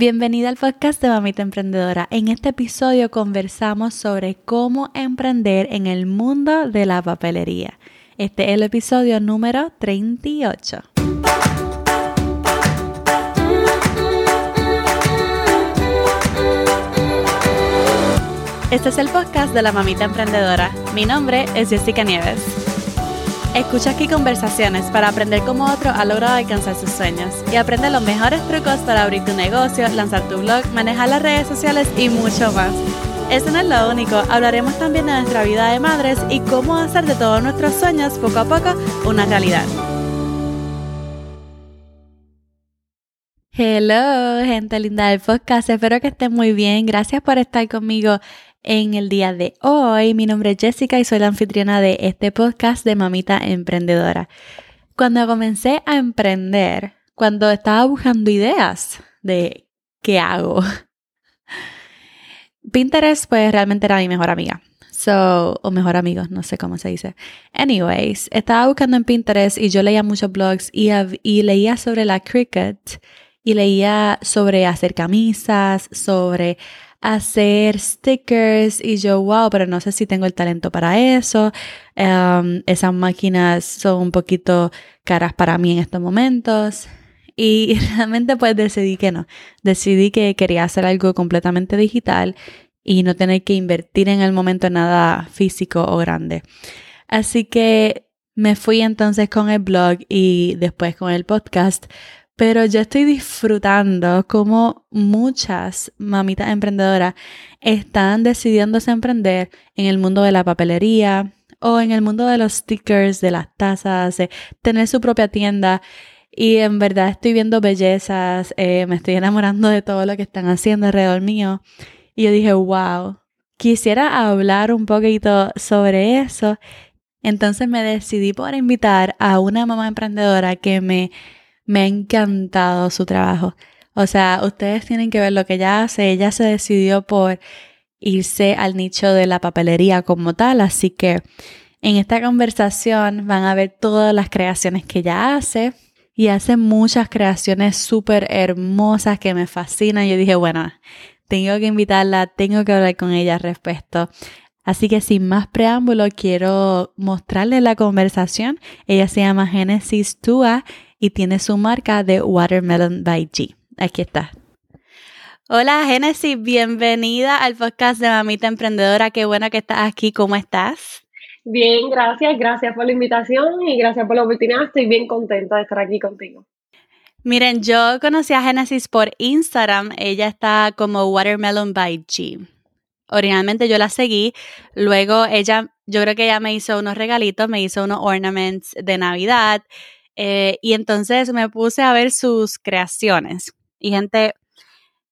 Bienvenida al podcast de Mamita Emprendedora. En este episodio conversamos sobre cómo emprender en el mundo de la papelería. Este es el episodio número 38. Este es el podcast de la Mamita Emprendedora. Mi nombre es Jessica Nieves. Escucha aquí conversaciones para aprender cómo otro ha logrado alcanzar sus sueños y aprende los mejores trucos para abrir tu negocio, lanzar tu blog, manejar las redes sociales y mucho más. Eso no es lo único, hablaremos también de nuestra vida de madres y cómo hacer de todos nuestros sueños poco a poco una realidad. Hello, gente linda del podcast. Espero que estén muy bien. Gracias por estar conmigo en el día de hoy. Mi nombre es Jessica y soy la anfitriona de este podcast de Mamita Emprendedora. Cuando comencé a emprender, cuando estaba buscando ideas de qué hago, Pinterest pues realmente era mi mejor amiga. So, o mejor amigo, no sé cómo se dice. Anyways, estaba buscando en Pinterest y yo leía muchos blogs y, y leía sobre la Cricut y leía sobre hacer camisas, sobre hacer stickers y yo, wow, pero no sé si tengo el talento para eso. Em, esas máquinas son un poquito caras para mí en estos momentos. Y realmente pues decidí que no. Decidí que quería hacer algo completamente digital y no tener que invertir en el momento nada físico o grande. Así que me fui entonces con el blog y después con el podcast pero yo estoy disfrutando como muchas mamitas emprendedoras están decidiéndose emprender en el mundo de la papelería o en el mundo de los stickers, de las tazas, de tener su propia tienda. Y en verdad estoy viendo bellezas, eh, me estoy enamorando de todo lo que están haciendo alrededor mío. Y yo dije, wow, quisiera hablar un poquito sobre eso. Entonces me decidí por invitar a una mamá emprendedora que me me ha encantado su trabajo. O sea, ustedes tienen que ver lo que ella hace. Ella se decidió por irse al nicho de la papelería como tal, así que en esta conversación van a ver todas las creaciones que ella hace y hace muchas creaciones súper hermosas que me fascinan. Yo dije, bueno, tengo que invitarla, tengo que hablar con ella al respecto. Así que sin más preámbulo, quiero mostrarle la conversación. Ella se llama Genesis Tua y tiene su marca de Watermelon by G. Aquí está. Hola Genesis, bienvenida al podcast de Mamita Emprendedora. Qué bueno que estás aquí. ¿Cómo estás? Bien, gracias. Gracias por la invitación y gracias por la oportunidad. Estoy bien contenta de estar aquí contigo. Miren, yo conocí a Genesis por Instagram. Ella está como Watermelon by G. Originalmente yo la seguí, luego ella, yo creo que ella me hizo unos regalitos, me hizo unos ornaments de Navidad eh, y entonces me puse a ver sus creaciones. Y gente,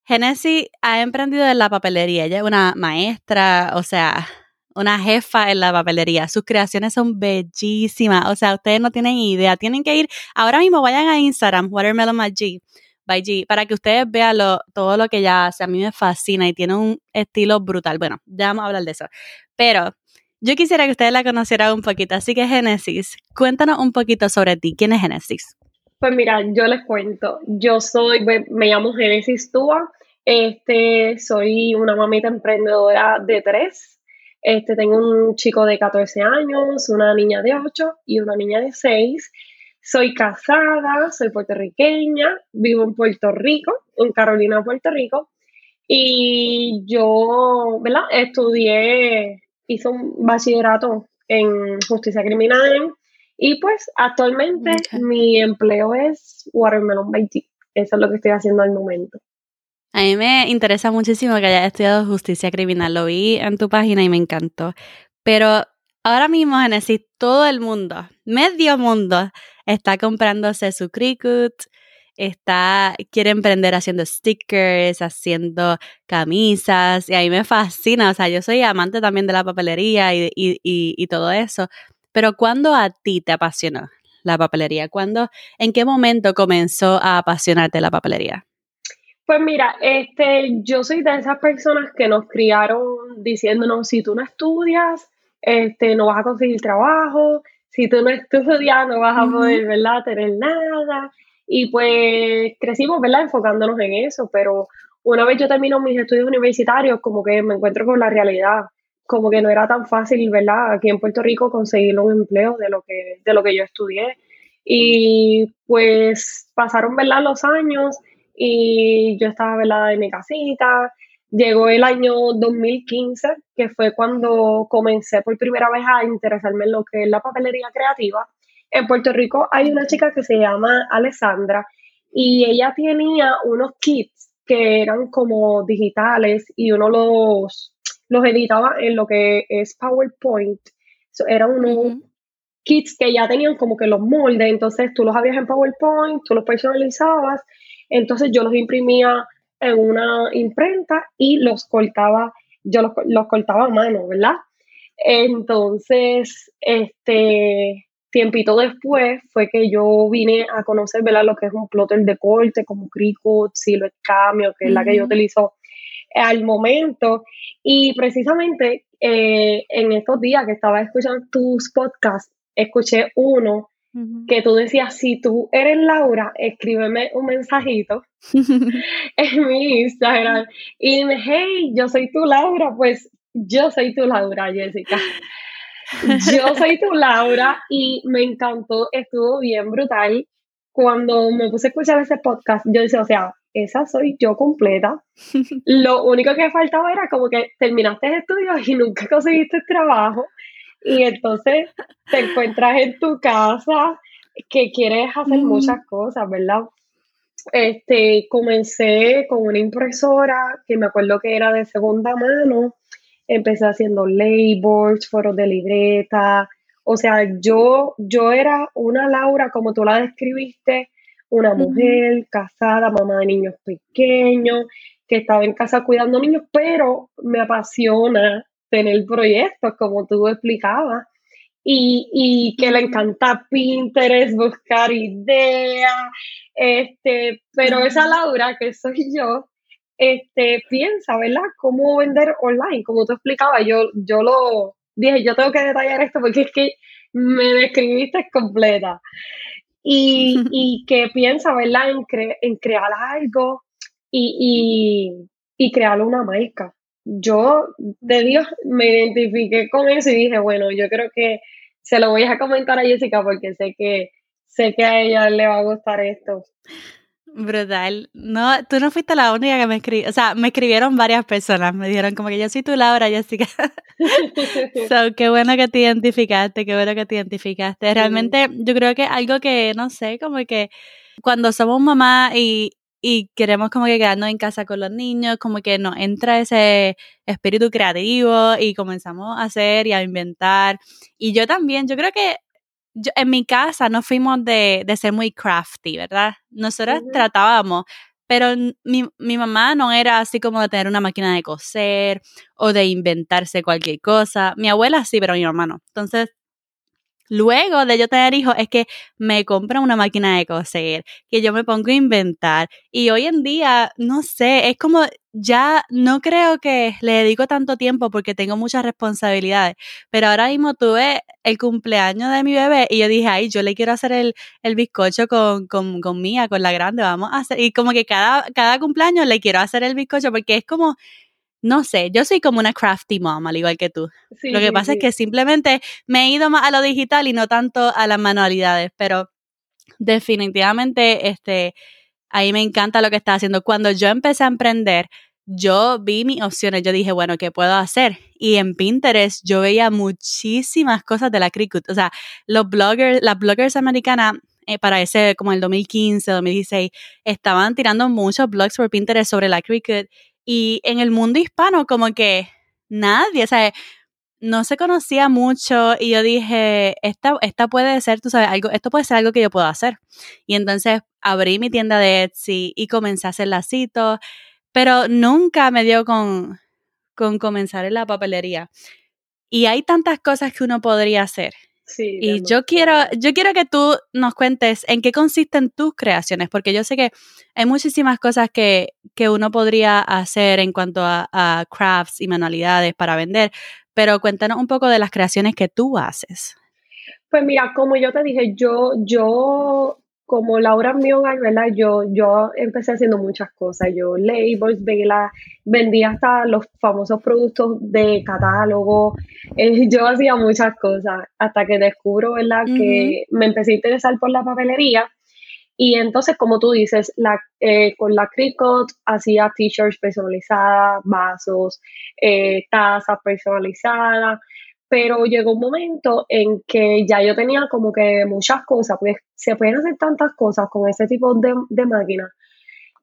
Genesis ha emprendido en la papelería. Ella es una maestra, o sea, una jefa en la papelería. Sus creaciones son bellísimas. O sea, ustedes no tienen idea. Tienen que ir, ahora mismo vayan a Instagram, Watermelon by G, para que ustedes vean todo lo que ella hace. A mí me fascina y tiene un estilo brutal. Bueno, ya vamos a hablar de eso. Pero yo quisiera que ustedes la conocieran un poquito, así que Génesis, cuéntanos un poquito sobre ti. ¿Quién es Génesis? Pues mira, yo les cuento. Yo soy, me llamo Génesis Tua. Este, soy una mamita emprendedora de tres. Este, tengo un chico de 14 años, una niña de 8 y una niña de 6. Soy casada, soy puertorriqueña, vivo en Puerto Rico, en Carolina, Puerto Rico. Y yo, ¿verdad? Estudié hizo un bachillerato en justicia criminal y pues actualmente mi empleo es Watermelon by Eso es lo que estoy haciendo al momento. A mí me interesa muchísimo que hayas estudiado justicia criminal. Lo vi en tu página y me encantó. Pero ahora mismo, Genesis, todo el mundo, medio mundo, está comprándose su Cricut, está, quiere emprender haciendo stickers, haciendo camisas, y a mí me fascina, o sea, yo soy amante también de la papelería y, y, y, todo eso, pero ¿cuándo a ti te apasionó la papelería? ¿Cuándo, en qué momento comenzó a apasionarte la papelería? Pues mira, este, yo soy de esas personas que nos criaron diciéndonos, si tú no estudias, este, no vas a conseguir trabajo, si tú no estudias, no vas a poder, ¿verdad?, tener nada. Y pues crecimos, ¿verdad? Enfocándonos en eso, pero una vez yo termino mis estudios universitarios, como que me encuentro con la realidad, como que no era tan fácil, ¿verdad? Aquí en Puerto Rico conseguir un empleo de lo que, de lo que yo estudié. Y pues pasaron, ¿verdad? Los años y yo estaba, ¿verdad? En mi casita. Llegó el año 2015, que fue cuando comencé por primera vez a interesarme en lo que es la papelería creativa. En Puerto Rico hay una chica que se llama Alessandra y ella tenía unos kits que eran como digitales y uno los, los editaba en lo que es PowerPoint. eran unos kits que ya tenían como que los moldes, entonces tú los habías en PowerPoint, tú los personalizabas, entonces yo los imprimía en una imprenta y los cortaba, yo los, los cortaba a mano, ¿verdad? Entonces, este, tiempito después fue que yo vine a conocer, ¿verdad? Lo que es un plotter de corte, como Cricut, Silhouette Cameo, que es la que yo utilizo al momento. Y precisamente eh, en estos días que estaba escuchando tus podcasts, escuché uno que tú decías, si tú eres Laura, escríbeme un mensajito en mi Instagram y dime, hey, yo soy tu Laura, pues yo soy tu Laura, Jessica. Yo soy tu Laura y me encantó, estuvo bien brutal. Cuando me puse a escuchar ese podcast, yo decía, o sea, esa soy yo completa. Lo único que faltaba era como que terminaste estudios y nunca conseguiste trabajo. Y entonces te encuentras en tu casa que quieres hacer muchas cosas, ¿verdad? Este, comencé con una impresora que me acuerdo que era de segunda mano empecé haciendo labels, foros de libreta, o sea, yo, yo era una Laura, como tú la describiste, una mujer casada, mamá de niños pequeños, que estaba en casa cuidando niños, pero me apasiona tener proyectos, como tú explicabas, y, y que le encanta Pinterest, buscar ideas, este, pero esa Laura que soy yo, este, piensa, ¿verdad? Cómo vender online, como tú explicabas, yo, yo lo dije, yo tengo que detallar esto porque es que me describiste completa. Y, y que piensa, ¿verdad? En, en crear algo y, y, y crear una marca. Yo, de Dios, me identifiqué con eso y dije, bueno, yo creo que se lo voy a comentar a Jessica porque sé que sé que a ella le va a gustar esto. Brutal. No, tú no fuiste la única que me escribió. O sea, me escribieron varias personas. Me dijeron como que yo soy tu Laura, Jessica. so, qué bueno que te identificaste, qué bueno que te identificaste. Realmente, yo creo que algo que, no sé, como que cuando somos mamá y, y queremos como que quedarnos en casa con los niños, como que nos entra ese espíritu creativo y comenzamos a hacer y a inventar. Y yo también, yo creo que en mi casa no fuimos de, de ser muy crafty, ¿verdad? Nosotros tratábamos, pero mi, mi, mamá no era así como de tener una máquina de coser o de inventarse cualquier cosa. Mi abuela sí, pero mi mamá no. Entonces, Luego de yo tener hijos es que me compran una máquina de coser, que yo me pongo a inventar. Y hoy en día, no sé, es como ya no creo que le dedico tanto tiempo porque tengo muchas responsabilidades. Pero ahora mismo tuve el cumpleaños de mi bebé y yo dije, ay, yo le quiero hacer el, el bizcocho con, con, con Mía, con la grande, vamos a hacer. Y como que cada, cada cumpleaños le quiero hacer el bizcocho porque es como no sé, yo soy como una crafty mom, al igual que tú. lo que pasa es que simplemente me he ido más a lo digital y no tanto a las manualidades, pero definitivamente este, ahí me encanta lo que estás haciendo. Cuando yo empecé a emprender, yo vi mis opciones, yo dije, bueno, ¿qué puedo hacer? Y en Pinterest yo veía muchísimas cosas de la Cricut. O sea, los bloggers, las bloggers americanas eh, para ese, como el 2015, 2016, estaban tirando muchos blogs por Pinterest sobre la Cricut y en el mundo hispano como que nadie, o sea, no se conocía mucho y yo dije, esta, esta puede ser, tú sabes, algo, esto puede ser algo que yo puedo hacer. Y entonces abrí mi tienda de Etsy y comencé a hacer lacitos, pero nunca me dio con, con comenzar en la papelería. Y hay tantas cosas que uno podría hacer y yo quiero, yo quiero que tú nos cuentes en qué consisten tus creaciones, porque yo sé que hay muchísimas cosas que, que uno podría hacer en cuanto a, crafts y manualidades para vender, pero cuéntanos un poco de las creaciones que tú haces. Pues mira, como yo te dije, yo, yo como Laura en mi hogar, ¿verdad? Yo, yo empecé haciendo muchas cosas. Yo labels, vendía hasta los famosos productos de catálogo. Eh, yo hacía muchas cosas hasta que descubro, ¿verdad? Que me empecé a interesar por la papelería. Y entonces, como tú dices, la, eh, con la Cricut hacía t-shirts personalizadas, vasos, eh, tazas personalizadas pero llegó un momento en que ya yo tenía como que muchas cosas, pues se pueden hacer tantas cosas con ese tipo de, de máquinas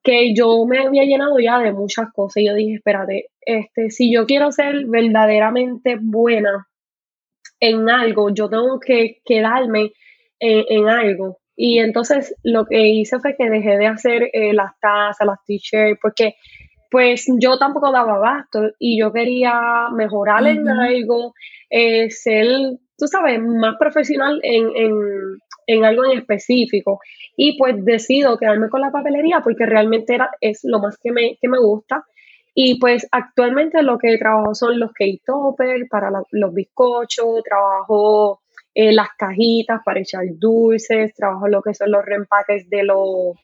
que yo me había llenado ya de muchas cosas. Y yo dije, espérate, este, si yo quiero ser verdaderamente buena en algo, yo tengo que quedarme en, algo. Y entonces lo que hice fue que dejé de hacer eh, las tazas, las t-shirts, porque pues yo tampoco daba abasto y yo quería mejorar en algo, eh, ser, tú sabes, más profesional en, en, algo en específico. Y pues decido quedarme con la papelería porque realmente era, es lo más que me, que me gusta. Y pues actualmente lo que trabajo son los cake toppers para los bizcochos, trabajo eh, las cajitas para echar dulces, trabajo lo que son los reempaques de los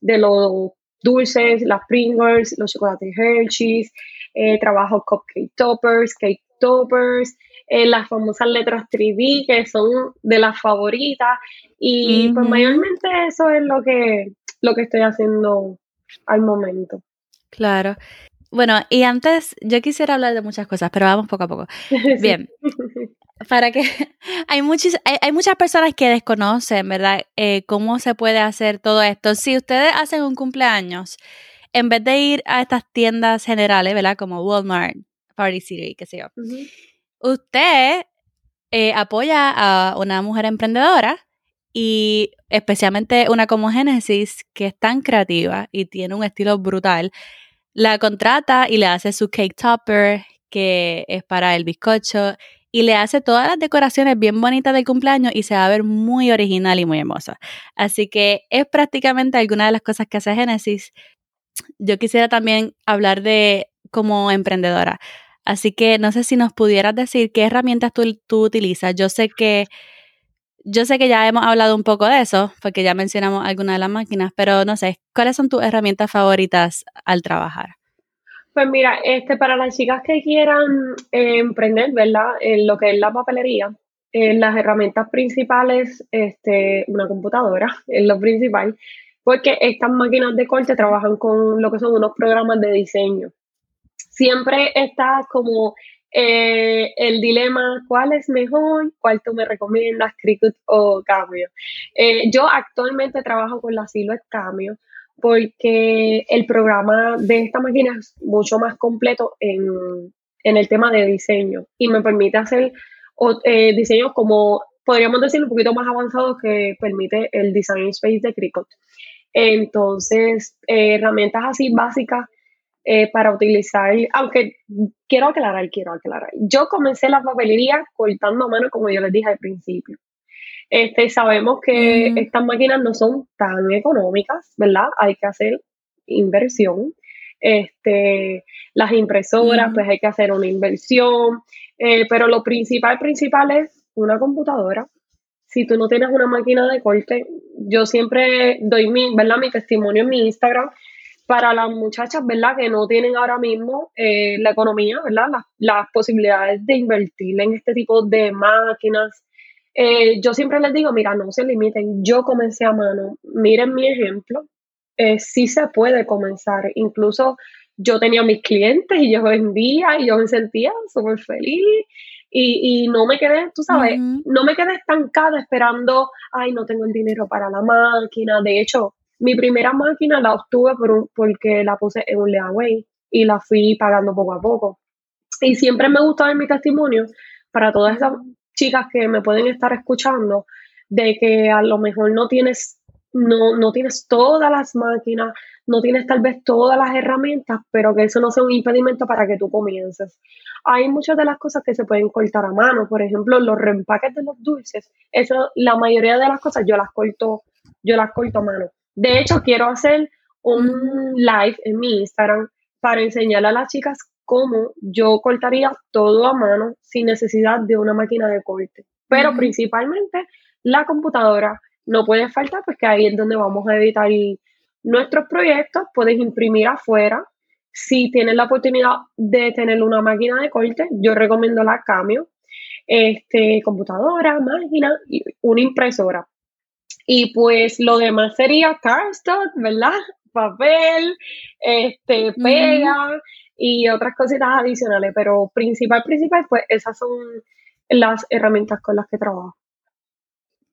de los dulces, las Pringles, los chocolates Hershey's, eh, trabajo cupcake toppers, cake toppers, eh, las famosas letras 3D que son de las favoritas y pues mayormente eso es lo que, lo que estoy haciendo al momento. Claro. Bueno, y antes yo quisiera hablar de muchas cosas, pero vamos poco a poco. Bien. Para que hay, muchas hay, muchas personas que desconocen, ¿verdad? Eh, cómo se puede hacer todo esto. Si ustedes hacen un cumpleaños, en vez de ir a estas tiendas generales, ¿verdad? Como Walmart, Party City, qué sé yo, usted eh, apoya a una mujer emprendedora y especialmente una como Genesis, que es tan creativa y tiene un estilo brutal la contrata y le hace su cake topper, que es para el bizcocho, y le hace todas las decoraciones bien bonitas del cumpleaños y se va a ver muy original y muy hermosa. Así que es prácticamente alguna de las cosas que hace Genesis. Yo quisiera también hablar de como emprendedora. Así que no sé si nos pudieras decir qué herramientas tú, tú utilizas. Yo sé que yo sé que ya hemos hablado un poco de eso, porque ya mencionamos algunas de las máquinas, pero no sé, ¿cuáles son tus herramientas favoritas al trabajar? Pues mira, este, para las chicas que quieran eh, emprender, ¿verdad? En lo que es la papelería, eh, las herramientas principales, este, una computadora es lo principal, porque estas máquinas de corte trabajan con lo que son unos programas de diseño. Siempre está como eh, el dilema, ¿cuál es mejor? ¿Cuál tú me recomiendas, Cricut o Cameo? Eh, yo actualmente trabajo con la Silhouette Cameo porque el programa de esta máquina es mucho más completo en, el tema de diseño y me permite hacer eh, diseños como, podríamos decir, un poquito más avanzados que permite el Design Space de Cricut. Entonces, herramientas así básicas eh, para utilizar, aunque quiero aclarar, quiero aclarar. Yo comencé la papelería cortando a mano, como yo les dije al principio. Este, sabemos que estas máquinas no son tan económicas, ¿verdad? Hay que hacer inversión. Este, las impresoras, pues hay que hacer una inversión. Eh, pero lo principal, principal es una computadora. Si tú no tienes una máquina de corte, yo siempre doy mi, ¿verdad? mi testimonio en mi Instagram para las muchachas, ¿verdad? Que no tienen ahora mismo eh, la economía, ¿verdad? Las, posibilidades de invertir en este tipo de máquinas. Eh, yo siempre les digo, mira, no se limiten. Yo comencé a mano. Miren mi ejemplo. Eh, sí se puede comenzar. Incluso yo tenía mis clientes y yo vendía y yo me sentía súper feliz. Y, no me quedé, tú sabes, no me quedé estancada esperando, ay, no tengo el dinero para la máquina. De hecho, mi primera máquina la obtuve por porque la puse en un layaway y la fui pagando poco a poco. Y siempre me gusta ver mi testimonio para todas esas chicas que me pueden estar escuchando de que a lo mejor no tienes no, no tienes todas las máquinas, no tienes tal vez todas las herramientas, pero que eso no sea un impedimento para que tú comiences. Hay muchas de las cosas que se pueden cortar a mano, por ejemplo, los reempaques de los dulces, eso, la mayoría de las cosas yo las corto, yo las corto a mano. De hecho, quiero hacer un live en mi Instagram para enseñarle a las chicas cómo yo cortaría todo a mano sin necesidad de una máquina de corte. Pero principalmente la computadora, no puede faltar, pues que ahí es donde vamos a editar nuestros proyectos. Puedes imprimir afuera. Si tienes la oportunidad de tener una máquina de corte, yo recomiendo la Cameo. Este, computadora, máquina y una impresora. Y pues lo demás sería cardstock, ¿verdad? Papel, este, pega y otras cositas adicionales, pero principal, principal, pues esas son las herramientas con las que trabajo.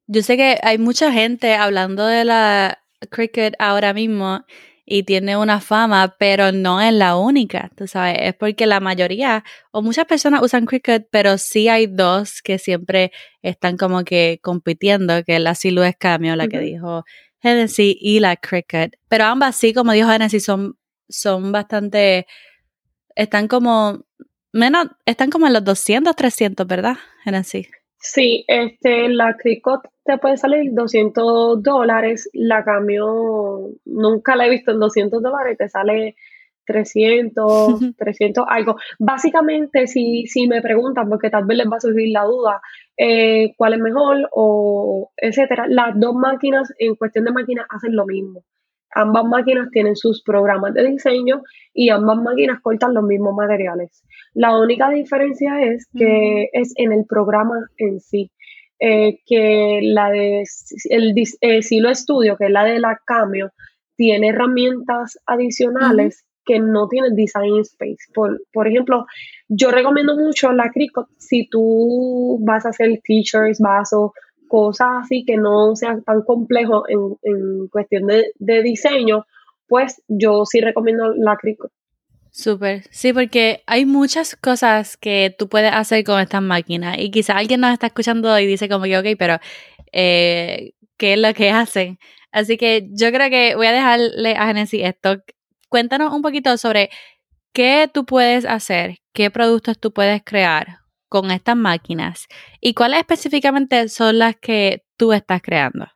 Yo sé que hay mucha gente hablando de la Cricut ahora mismo y tiene una fama, pero no es la única, tú sabes, es porque la mayoría o muchas personas usan Cricut, pero sí hay dos que siempre están como que compitiendo, que es la Silhouette Cameo, la que dijo Genesis y la Cricut, pero ambas sí, como dijo Genesis, son, son bastante, están como, menos, están como en los 200, 300, ¿verdad, Genesis? Sí, este, la Cricut te puede salir 200 dólares, la cambio, nunca la he visto en 200 dólares, te sale 300, 300 algo. Básicamente, si, si me preguntan, porque tal vez les va a surgir la duda, eh, cuál es mejor o etcétera, las dos máquinas en cuestión de máquinas hacen lo mismo. Ambas máquinas tienen sus programas de diseño y ambas máquinas cortan los mismos materiales. La única diferencia es que es en el programa en sí. Eh, que la de el eh, Silo Studio, que es la de la Cameo, tiene herramientas adicionales que no tienen Design Space. Por, por ejemplo, yo recomiendo mucho la Cricut si tú vas a hacer t-shirts, vasos, cosas así que no sean tan complejos en, cuestión de, diseño, pues yo sí recomiendo la Cricut. Súper, sí, porque hay muchas cosas que tú puedes hacer con estas máquinas y quizá alguien nos está escuchando y dice como que, ok, pero eh, ¿qué es lo que hacen? Así que yo creo que voy a dejarle a Genesis esto. Cuéntanos un poquito sobre qué tú puedes hacer, qué productos tú puedes crear con estas máquinas y cuáles específicamente son las que tú estás creando.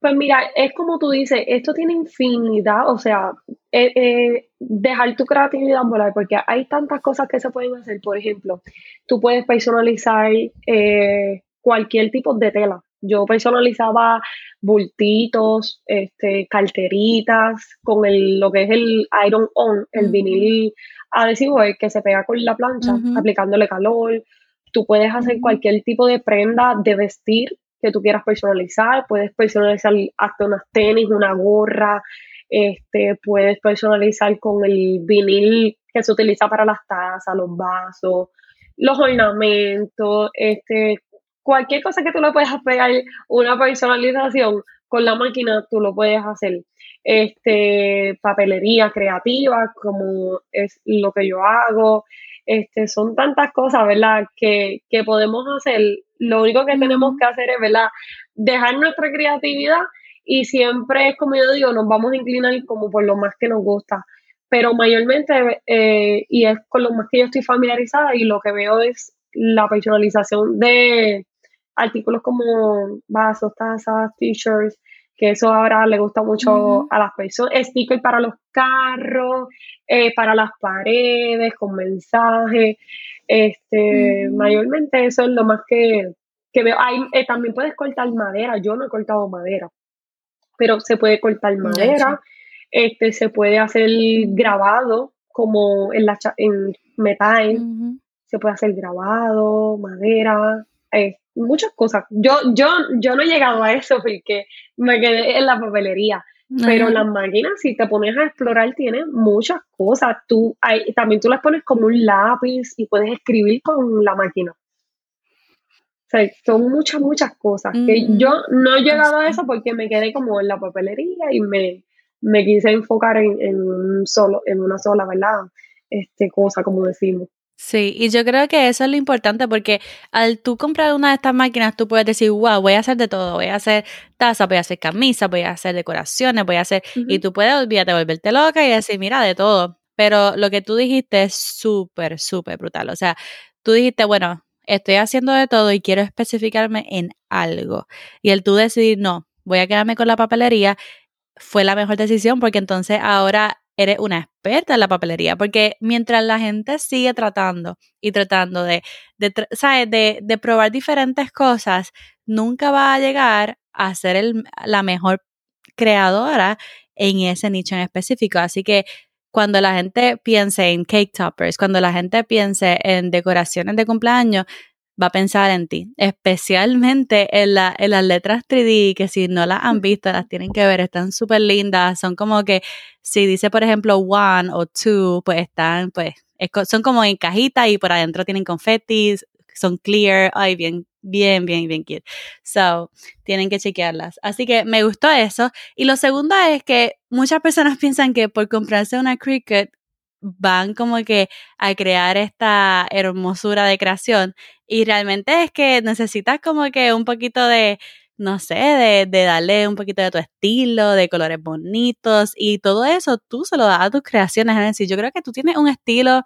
Pues mira, es como tú dices, esto tiene infinidad, o sea, eh, eh, dejar tu creatividad volar, porque hay tantas cosas que se pueden hacer. Por ejemplo, tú puedes personalizar eh, cualquier tipo de tela. Yo personalizaba bultitos, este, carteritas, con el, lo que es el iron on, el vinil adhesivo que se pega con la plancha, aplicándole calor. Tú puedes hacer cualquier tipo de prenda de vestir que tú quieras personalizar. Puedes personalizar hasta unas tenis, una gorra. Este, puedes personalizar con el vinil que se utiliza para las tazas, los vasos, los ornamentos, este, cualquier cosa que tú le puedas pegar una personalización con la máquina, tú lo puedes hacer este, papelería creativa, como es lo que yo hago. Este, son tantas cosas, ¿verdad? Que, que podemos hacer. Lo único que tenemos que hacer es, ¿verdad? Dejar nuestra creatividad y siempre es como yo digo, nos vamos a inclinar como por lo más que nos gusta. Pero mayormente, eh, y es con lo más que yo estoy familiarizada y lo que veo es la personalización de artículos como vasos, tazas, t-shirts, que eso ahora le gusta mucho a las personas. Stickers para los carros, eh, para las paredes, con mensajes. Este, Mayormente eso es lo más que, veo. Hay, eh, también puedes cortar madera. Yo no he cortado madera, pero se puede cortar madera. Este, se puede hacer grabado como en, la, en metal. Se puede hacer grabado, madera. Eh, muchas cosas. Yo, yo, yo no he llegado a eso porque me quedé en la papelería. Pero las máquinas, si te pones a explorar, tienen muchas cosas. Tú, hay, también tú las pones como un lápiz y puedes escribir con la máquina. O sea, son muchas, muchas cosas. Que yo no he llegado a eso porque me quedé como en la papelería y me, me quise enfocar en, en, un solo, en una sola, ¿verdad? Este, cosa, como decimos. Sí, y yo creo que eso es lo importante porque al tú comprar una de estas máquinas, tú puedes decir, wow, voy a hacer de todo, voy a hacer tazas, voy a hacer camisas, voy a hacer decoraciones, voy a hacer, y tú puedes, olvídate, volverte loca y decir, mira, de todo. Pero lo que tú dijiste es súper, súper brutal. O sea, tú dijiste, bueno, estoy haciendo de todo y quiero especificarme en algo. Y el tú decidir, no, voy a quedarme con la papelería, fue la mejor decisión porque entonces ahora eres una experta en la papelería, porque mientras la gente sigue tratando y tratando de, de, de probar diferentes cosas, nunca va a llegar a ser el, la mejor creadora en ese nicho en específico. Así que cuando la gente piense en cake toppers, cuando la gente piense en decoraciones de cumpleaños, va a pensar en ti, especialmente en, la, en las letras 3D, que si no las han visto, las tienen que ver, están súper lindas, son como que, si dice por ejemplo one o two, pues están, pues, son como en cajita y por adentro tienen confetis, son clear, ay, bien, bien, bien, bien cute. So, tienen que chequearlas. Así que me gustó eso. Y lo segundo es que muchas personas piensan que por comprarse una Cricut van como que a crear esta hermosura de creación y realmente es que necesitas como que un poquito de, no sé, de, de, darle un poquito de tu estilo, de colores bonitos y todo eso tú se lo das a tus creaciones. Es decir, yo creo que tú tienes un estilo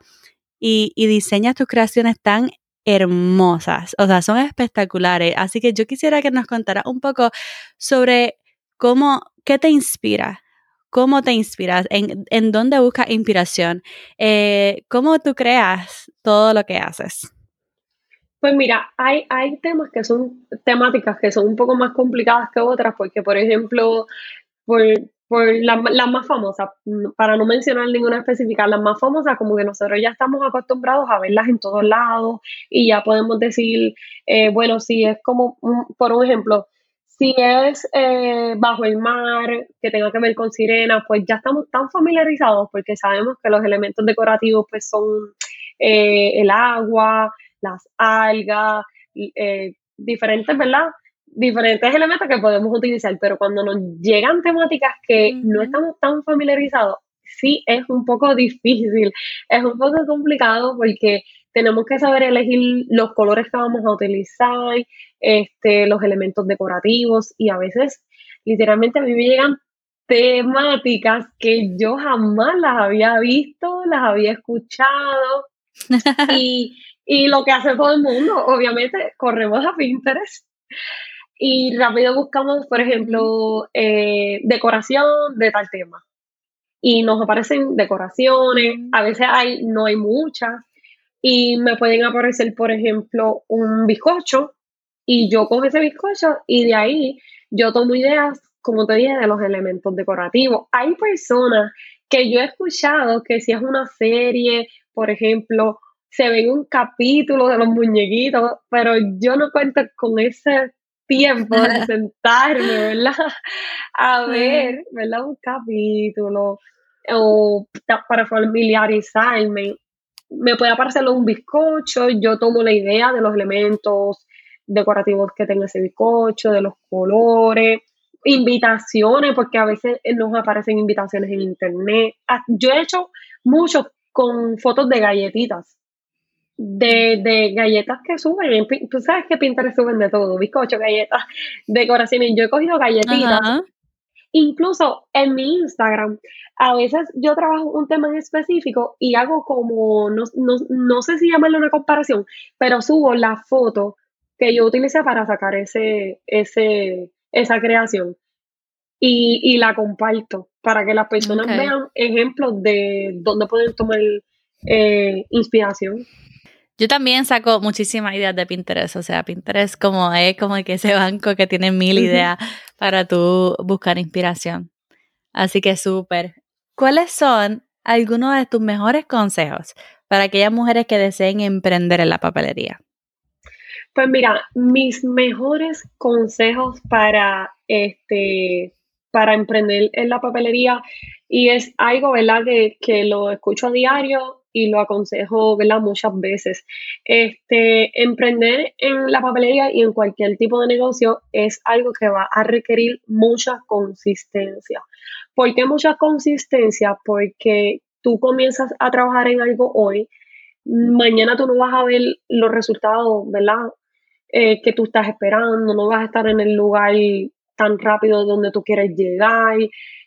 y, y diseñas tus creaciones tan hermosas, o sea, son espectaculares. Así que yo quisiera que nos contara un poco sobre cómo, qué te inspira, cómo te inspiras, en, en dónde buscas inspiración, eh, cómo tú creas todo lo que haces. Pues mira, hay, hay temas que son temáticas que son un poco más complicadas que otras, porque por ejemplo, por, por las la más famosas, para no mencionar ninguna específica, las más famosas, como que nosotros ya estamos acostumbrados a verlas en todos lados y ya podemos decir, eh, bueno, si es como, por un ejemplo, si es eh, bajo el mar, que tenga que ver con sirenas, pues ya estamos tan familiarizados porque sabemos que los elementos decorativos pues son eh, el agua, las algas, diferentes, ¿verdad? diferentes elementos que podemos utilizar, pero cuando nos llegan temáticas que no estamos tan familiarizados, sí es un poco difícil, es un poco complicado porque tenemos que saber elegir los colores que vamos a utilizar, este, los elementos decorativos y a veces literalmente a mí me llegan temáticas que yo jamás las había visto, las había escuchado y, y lo que hace todo el mundo, obviamente corremos a Pinterest y rápido buscamos, por ejemplo, eh, decoración de tal tema. Y nos aparecen decoraciones, a veces hay, no hay muchas, y me pueden aparecer, por ejemplo, un bizcocho, y yo cojo ese bizcocho y de ahí yo tomo ideas, como te dije, de los elementos decorativos. Hay personas que yo he escuchado que si es una serie, por ejemplo, se ve un capítulo de los muñequitos, pero yo no cuento con ese tiempo de sentarme, ¿verdad? A ver, ¿verdad? Un capítulo o para familiarizarme. Me puede aparecer un bizcocho, yo tomo la idea de los elementos decorativos que tenga ese bizcocho, de los colores, invitaciones, porque a veces nos aparecen invitaciones en internet. Ah, yo he hecho mucho con fotos de galletitas de, de, galletas que suben. Tú sabes que Pinterest suben de todo, bizcocho, galletas, decoraciones. Yo he cogido galletitas. Incluso en mi Instagram, a veces yo trabajo un tema en específico y hago como, no, no, no sé si llamarlo una comparación, pero subo la foto que yo utilicé para sacar ese, ese, esa creación. Y, y la comparto para que las personas vean ejemplos de dónde pueden tomar eh, inspiración. Yo también saco muchísimas ideas de Pinterest, o sea, Pinterest como es como que ese banco que tiene mil ideas para tú buscar inspiración. Así que súper. ¿Cuáles son algunos de tus mejores consejos para aquellas mujeres que deseen emprender en la papelería? Pues mira, mis mejores consejos para este para emprender en la papelería y es algo, ¿verdad? Que, que lo escucho a diario y lo aconsejo ¿verdad? muchas veces. Este, emprender en la papelería y en cualquier tipo de negocio es algo que va a requerir mucha consistencia. ¿Por qué mucha consistencia? Porque tú comienzas a trabajar en algo hoy, mañana tú no vas a ver los resultados, ¿verdad? Eh, que tú estás esperando, no vas a estar en el lugar tan rápido donde tú quieres llegar.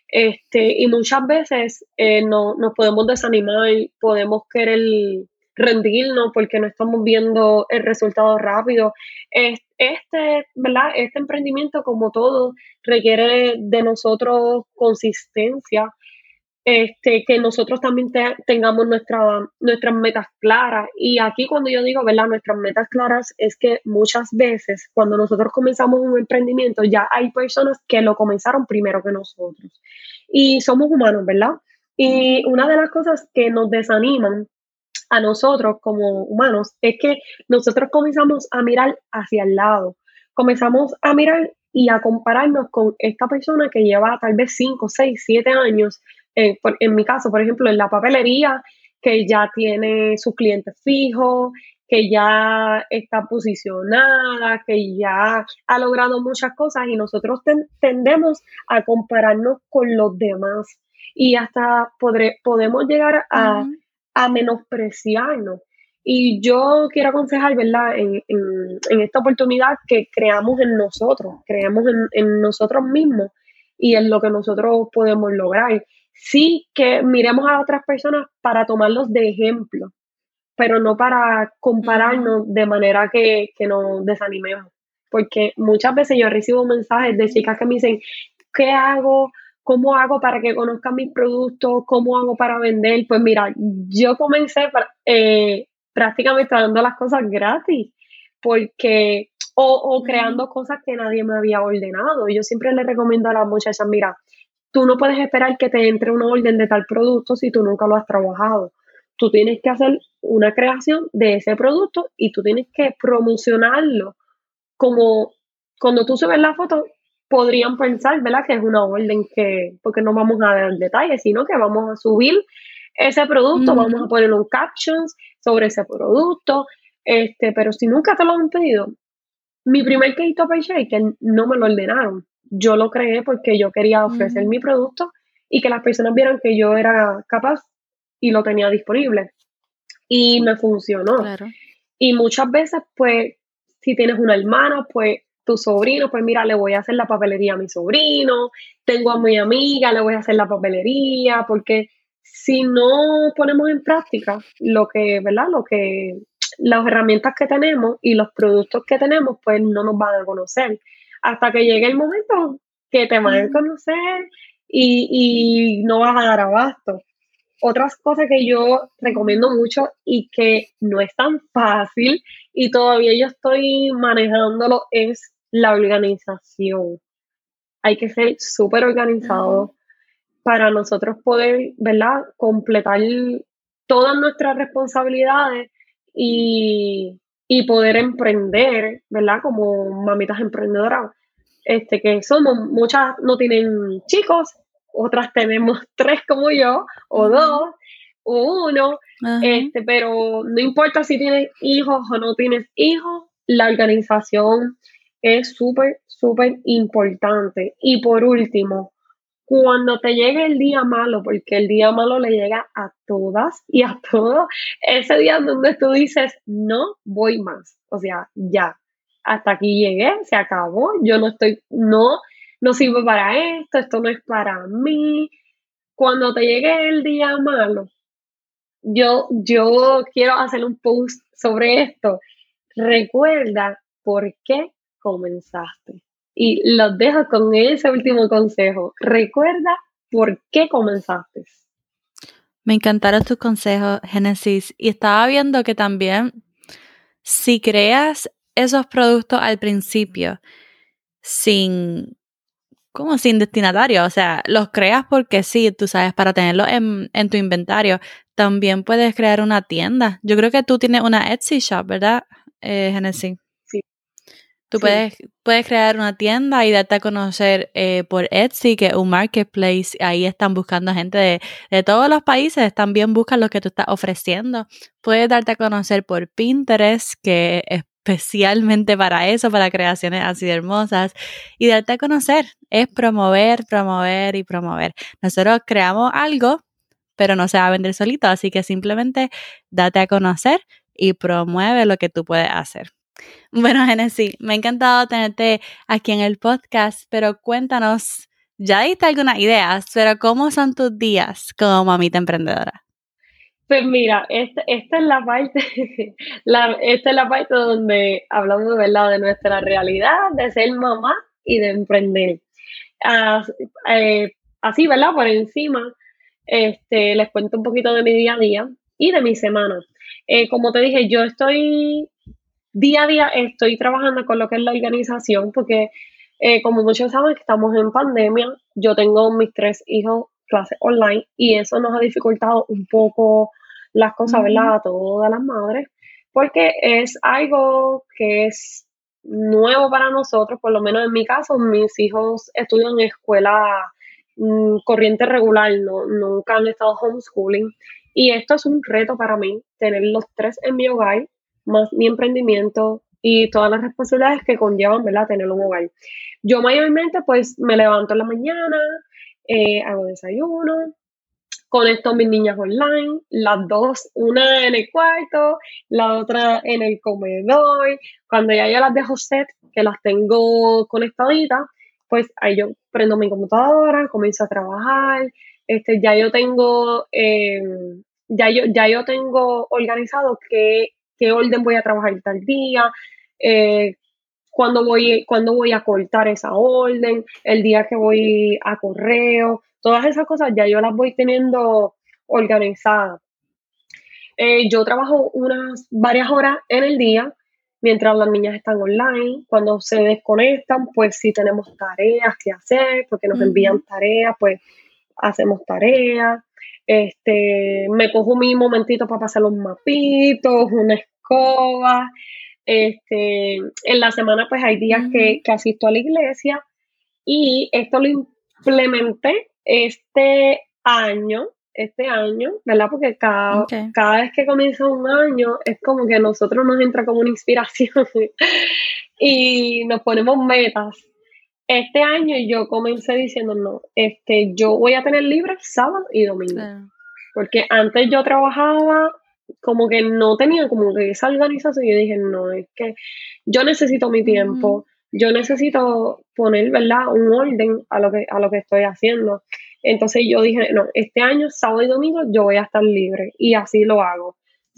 Este, y muchas veces eh, no, nos podemos desanimar, podemos querer rendirnos porque no estamos viendo el resultado rápido. Este, este emprendimiento, como todo, requiere de nosotros consistencia. Este, que nosotros también tengamos nuestra, nuestras metas claras. Y aquí cuando yo digo, ¿verdad? Nuestras metas claras es que muchas veces cuando nosotros comenzamos un emprendimiento ya hay personas que lo comenzaron primero que nosotros. Y somos humanos, ¿verdad? Y una de las cosas que nos desaniman a nosotros como humanos es que nosotros comenzamos a mirar hacia el lado, comenzamos a mirar y a compararnos con esta persona que lleva tal vez 5, 6, 7 años en mi caso, por ejemplo, en la papelería, que ya tiene sus clientes fijos, que ya está posicionada, que ya ha logrado muchas cosas y nosotros tendemos a compararnos con los demás y hasta podemos llegar a, menospreciarnos. Y yo quiero aconsejar, ¿verdad?, en, esta oportunidad que creamos en nosotros, creamos en, en nosotros mismos y en lo que nosotros podemos lograr sí que miremos a otras personas para tomarlos de ejemplo, pero no para compararnos de manera que, que nos desanimemos. Porque muchas veces yo recibo mensajes de chicas que me dicen, ¿qué hago? ¿Cómo hago para que conozcan mis productos? ¿Cómo hago para vender? Pues mira, yo comencé eh, prácticamente dando las cosas gratis, porque, o, o creando cosas que nadie me había ordenado. Yo siempre le recomiendo a las muchachas, mira, Tú no puedes esperar que te entre una orden de tal producto si tú nunca lo has trabajado. Tú tienes que hacer una creación de ese producto y tú tienes que promocionarlo. Como cuando tú subes la foto, podrían pensar, ¿verdad? Que es una orden que, porque no vamos a dar detalles, sino que vamos a subir ese producto, vamos a poner un captions sobre ese producto, este, pero si nunca te lo han pedido, mi primer Keto que no me lo ordenaron yo lo creé porque yo quería ofrecer mi producto y que las personas vieran que yo era capaz y lo tenía disponible. Y me funcionó. Y muchas veces, pues, si tienes una hermana, pues tu sobrino, pues mira, le voy a hacer la papelería a mi sobrino, tengo a mi amiga, le voy a hacer la papelería, porque si no ponemos en práctica lo que, ¿verdad? Lo que, las herramientas que tenemos y los productos que tenemos, pues no nos van a conocer hasta que llegue el momento que te van a conocer y, no vas a dar abasto. Otras cosas que yo recomiendo mucho y que no es tan fácil y todavía yo estoy manejándolo es la organización. Hay que ser súper organizado para nosotros poder, ¿verdad?, completar todas nuestras responsabilidades y, y poder emprender, ¿verdad? Como mamitas emprendedoras, este, que somos, muchas no tienen chicos, otras tenemos tres como yo, o dos, o uno, este, pero no importa si tienes hijos o no tienes hijos, la organización es súper, súper importante. Y por último, cuando te llegue el día malo, porque el día malo le llega a todas y a todos, ese día donde tú dices, no voy más, o sea, ya, hasta aquí llegué, se acabó, yo no estoy, no, no sirvo para esto, esto no es para mí. Cuando te llegue el día malo, yo, yo quiero hacer un post sobre esto. Recuerda por qué comenzaste. Y los dejo con ese último consejo. Recuerda por qué comenzaste. Me encantaron tus consejos, Génesis. Y estaba viendo que también si creas esos productos al principio sin, como sin destinatario, o sea, los creas porque sí, tú sabes, para tenerlos en, en tu inventario. También puedes crear una tienda. Yo creo que tú tienes una Etsy shop, ¿verdad, eh, Genesis? Tú puedes, puedes crear una tienda y darte a conocer eh, por Etsy, que es un marketplace. Ahí están buscando gente de, de, todos los países, también buscan lo que tú estás ofreciendo. Puedes darte a conocer por Pinterest, que es especialmente para eso, para creaciones así de hermosas. Y darte a conocer es promover, promover y promover. Nosotros creamos algo, pero no se va a vender solito, así que simplemente date a conocer y promueve lo que tú puedes hacer. Bueno, Genesis, me ha encantado tenerte aquí en el podcast, pero cuéntanos, ya diste algunas ideas, pero ¿cómo son tus días como mamita emprendedora? Pues mira, esta, es la parte, esta es la parte donde hablamos ¿verdad? de nuestra realidad, de ser mamá y de emprender. Eh, así, ¿verdad? Por encima, Este, les cuento un poquito de mi día a día y de mi semana. Eh, como te dije, yo estoy día a día, estoy trabajando con lo que es la organización, porque eh, como muchos saben que estamos en pandemia, yo tengo mis tres hijos clases online y eso nos ha dificultado un poco las cosas, ¿verdad? A todas las madres, porque es algo que es nuevo para nosotros, por lo menos en mi caso, mis hijos estudian en escuela mm, corriente regular, no, nunca han estado homeschooling. Y esto es un reto para mí, tener los tres en mi hogar, más mi emprendimiento y todas las responsabilidades que conllevan, ¿verdad?, tener un hogar. Yo mayormente, pues, me levanto en la mañana, eh, hago desayuno, conecto a mis niñas online, las dos, una en el cuarto, la otra en el comedor. Cuando ya yo las dejo set, que las tengo conectaditas, pues ahí yo prendo mi computadora, comienzo a trabajar. Este, ya yo tengo, em, ya yo, ya yo tengo organizado qué, qué orden voy a trabajar tal día, eh, cuándo voy, cuándo voy a cortar esa orden, el día que voy a correo, Todas esas cosas ya yo las voy teniendo organizadas. Eh, yo trabajo unas varias horas en el día mientras las niñas están online. Cuando se desconectan, pues si tenemos tareas que hacer, porque nos envían tareas, pues hacemos tareas. Este, me cojo mi momentito para pasar los mapitos, una escoba. Este, en la semana, pues hay días que, que asisto a la iglesia y esto lo implementé este año, este año, ¿verdad? Porque cada, cada vez que comienza un año es como que a nosotros nos entra como una inspiración y nos ponemos metas. Este año yo comencé diciendo, no, este, yo voy a tener libre sábado y domingo. Porque antes yo trabajaba como que no tenía como que esa organización y yo dije, no, es que yo necesito mi tiempo yo necesito poner, ¿verdad? Un orden a lo que, a lo que estoy haciendo. Entonces yo dije, no, este año, sábado y domingo, yo voy a estar libre y así lo hago.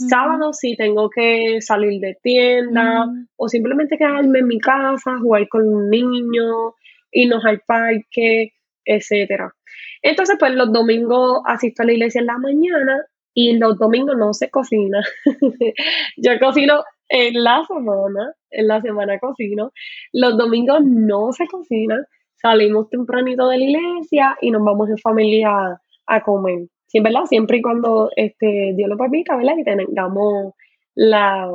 Sábado sí tengo que salir de tienda o simplemente quedarme en mi casa, jugar con un niño, irnos al parque, etcétera. Entonces, pues los domingos asisto a la iglesia en la mañana y los domingos no se cocina. yo cocino en la semana, en la semana cocino. Los domingos no se cocina, salimos tempranito de la iglesia y nos vamos en familia a comer. Sí, ¿verdad? Siempre y cuando este, Dios lo permita, ¿verdad? Y tengamos la,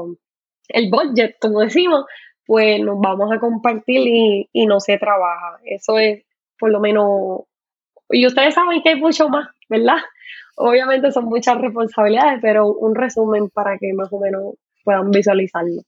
el budget, como decimos, pues nos vamos a compartir y, y no se trabaja. Eso es por lo menos... Y ustedes saben que hay mucho más, ¿verdad? Obviamente son muchas responsabilidades, pero un resumen para que más o menos puedan visualizarlo.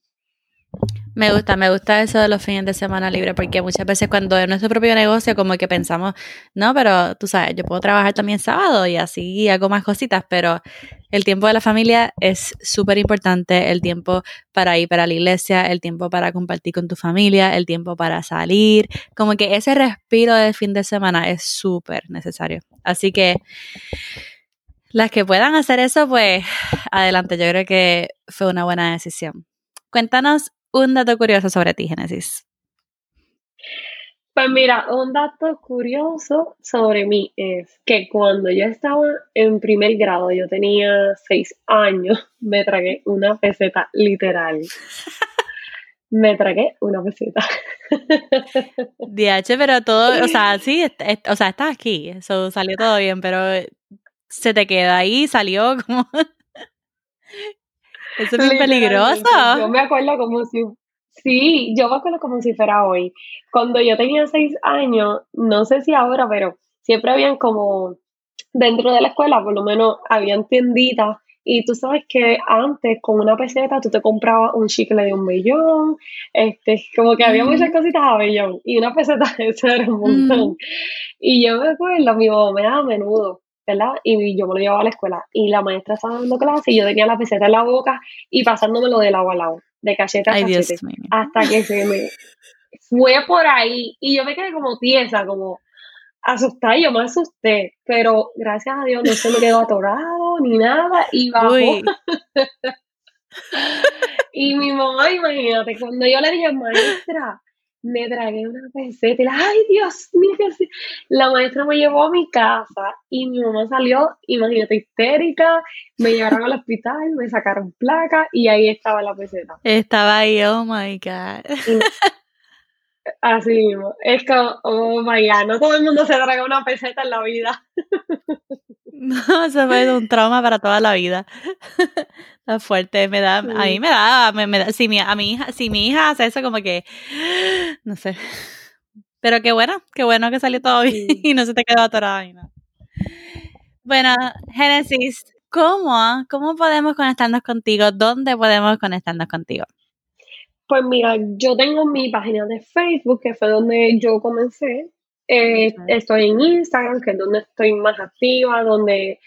Me gusta, me gusta eso de los fines de semana libre, porque muchas veces cuando es nuestro propio negocio, como que pensamos, no, pero tú sabes, yo puedo trabajar también sábado y así hago más cositas, pero el tiempo de la familia es súper importante, el tiempo para ir para la iglesia, el tiempo para compartir con tu familia, el tiempo para salir, como que ese respiro del fin de semana es súper necesario. Así que las que puedan hacer eso, pues adelante, yo creo que fue una buena decisión. Cuéntanos un dato curioso sobre ti, Génesis. Pues mira, un dato curioso sobre mí es que cuando yo estaba en primer grado, yo tenía seis años, me tragué una peseta literal. me tragué una peseta. DH, pero todo, o sea, sí, o sea, estás aquí, eso salió todo bien, pero se te queda ahí, salió como... Eso es muy peligroso. Yo me acuerdo como si... Sí, yo me acuerdo como si fuera hoy. Cuando yo tenía seis años, no sé si ahora, pero siempre habían como dentro de la escuela, por lo menos habían tienditas y tú sabes que antes con una peseta tú te comprabas un chicle de un bellón, este, como que había muchas cositas a bellón y una peseta eso era un montón. Y yo me acuerdo, mi mamá me daba menudo ¿verdad? Y yo me lo llevaba a la escuela. Y la maestra estaba dando clase y yo tenía la peseta en la boca y pasándomelo de lado a lado, de cachete a cachete. Hasta que se me fue por ahí. Y yo me quedé como tiesa, como asustada. Yo me asusté. Pero gracias a Dios no se me quedó atorado ni nada. Y bajó. y mi mamá, imagínate, cuando yo le dije, maestra, me tragué una peseta y la, ay Dios mío, la maestra me llevó a mi casa y mi mamá salió, imagínate, histérica, me llevaron al hospital, me sacaron placa y ahí estaba la peseta. Estaba ahí, oh my God. Así mismo, es como, oh my God, no todo el mundo se traga una peseta en la vida. No, eso fue un trauma para toda la vida. Está fuerte, me da, a mí me da, me, da si mi, a mi hija, si mi hija hace eso como que, no sé. Pero qué bueno, qué bueno que salió todo bien y no se te quedó atorada. No. Bueno, Génesis, ¿cómo, ¿cómo podemos conectarnos contigo? ¿Dónde podemos conectarnos contigo? Pues mira, yo tengo mi página de Facebook, que fue donde yo comencé, eh, estoy en Instagram, que es donde estoy más activa, donde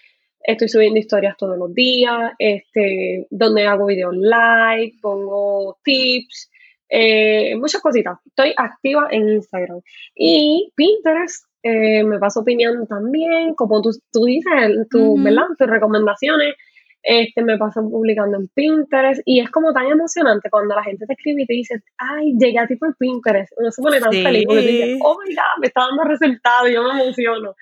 estoy subiendo historias todos los días, este, donde hago videos live, pongo tips, eh, muchas cositas. Estoy activa en Instagram. Y Pinterest, eh, me paso opinión también, como tú, tú dices, tu, tus recomendaciones este, me pasan publicando en Pinterest y es como tan emocionante cuando la gente te escribe y te dice, ay, llegué a ti por Pinterest, uno se pone tan feliz porque dice, oh my god, me está dando resultados, yo me emociono.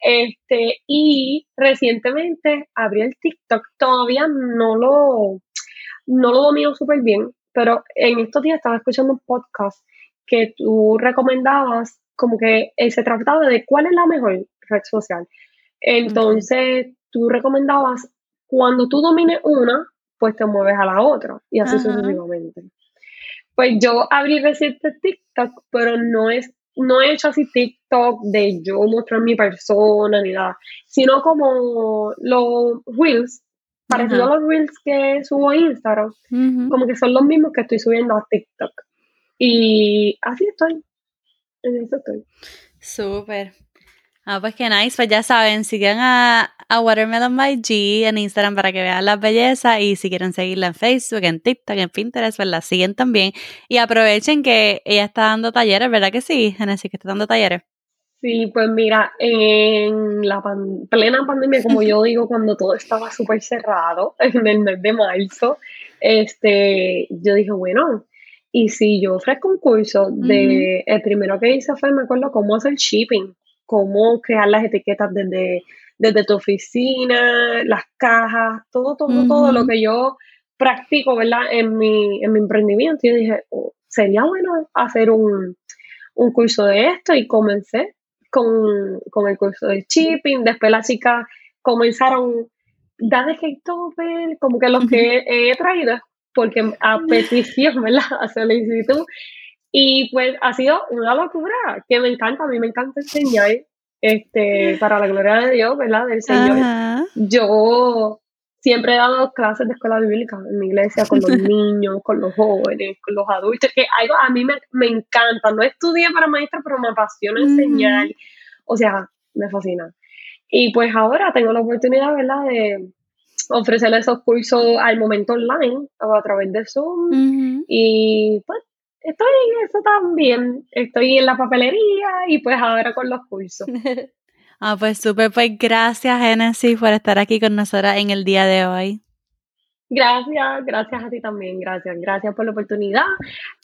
Este, y recientemente abrí el TikTok, todavía no lo, no lo domino súper bien, pero en estos días estaba escuchando un podcast que tú recomendabas como que eh, se trataba de cuál es la mejor red social. Entonces, tú recomendabas cuando tú domines una, pues te mueves a la otra y así sucesivamente. Pues yo abrí reciente TikTok, pero no es no he hecho así TikTok de yo mostrar mi persona ni nada, sino como los reels, parecido a los reels que subo a Instagram, como que son los mismos que estoy subiendo a TikTok. Y así estoy. En eso estoy. Súper. Ah, pues qué nice. Pues ya saben, sigan a, a Watermelon by G en Instagram para que vean las bellezas y si quieren seguirla en Facebook, en TikTok, en Pinterest, pues la siguen también. Y aprovechen que ella está dando talleres, ¿verdad que sí, Genesis, que está dando talleres? Sí, pues mira, en la plena pandemia, como yo digo, cuando todo estaba súper cerrado, en el mes de marzo, este, yo dije, bueno, y si yo ofrezco un curso de, el primero que hice fue, me acuerdo, cómo hacer shipping cómo crear las etiquetas desde, desde tu oficina, las cajas, todo, todo, todo lo que yo practico, ¿verdad? En mi, en mi emprendimiento. Yo dije, oh, sería bueno hacer un, curso de esto y comencé con, el curso de shipping. Después las chicas comenzaron, dale ver como que los que he traído porque a petición, ¿verdad? A solicitud y pues ha sido una locura que me encanta, a mí me encanta enseñar, este, para la gloria de Dios, ¿verdad? Del Señor. Yo siempre he dado clases de escuela bíblica en mi iglesia con los niños, con los jóvenes, con los adultos, que algo a mí me, me encanta. No estudié para maestra, pero me apasiona enseñar. O sea, me fascina. Y pues ahora tengo la oportunidad, ¿verdad? De ofrecerle esos cursos al momento online o a través de Zoom. Y pues estoy en eso también. Estoy en la papelería y pues ahora con los cursos. ah, pues súper. Pues gracias, Genesis, por estar aquí con nosotras en el día de hoy. Gracias, gracias a ti también, gracias, gracias por la oportunidad.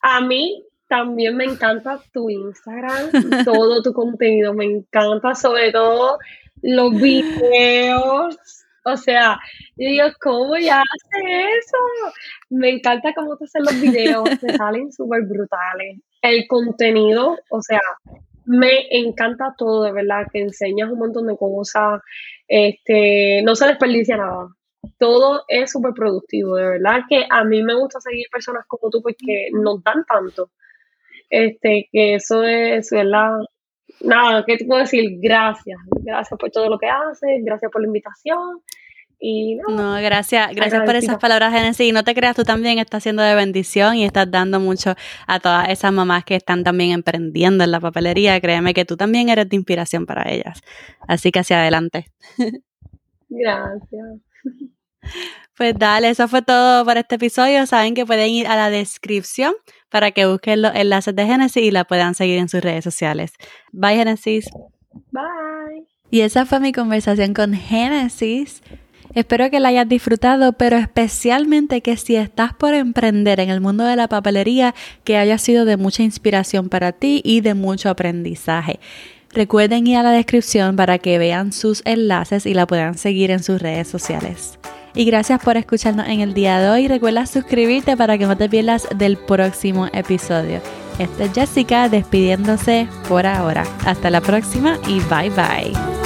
A mí también me encanta tu Instagram, todo tu contenido, me encanta sobre todo los videos o sea, yo digo, ¿cómo ya hace eso? Me encanta cómo te hacen los videos, te salen súper brutales. El contenido, o sea, me encanta todo, de verdad, que enseñas un montón de cosas, este, no se desperdicia nada. Todo es súper productivo, de verdad que a mí me gusta seguir personas como tú porque nos dan tanto. Este, que eso es, ¿verdad? Nada, ¿qué te puedo decir? Gracias, gracias por todo lo que haces, gracias por la invitación. Y no, gracias, gracias por esas palabras, Genesis. Y no te creas, tú también estás haciendo de bendición y estás dando mucho a todas esas mamás que están también emprendiendo en la papelería. Créeme que tú también eres de inspiración para ellas. Así que hacia adelante. Gracias. Pues dale, eso fue todo por este episodio. Saben que pueden ir a la descripción para que busquen los enlaces de Genesis y la puedan seguir en sus redes sociales. Bye, Genesis. Bye. Y esa fue mi conversación con Genesis. Espero que la hayas disfrutado, pero especialmente que si estás por emprender en el mundo de la papelería, que haya sido de mucha inspiración para ti y de mucho aprendizaje. Recuerden ir a la descripción para que vean sus enlaces y la puedan seguir en sus redes sociales. Y gracias por escucharnos en el día de hoy. Recuerda suscribirte para que no te pierdas del próximo episodio. Esta es Jessica despidiéndose por ahora. Hasta la próxima y bye bye.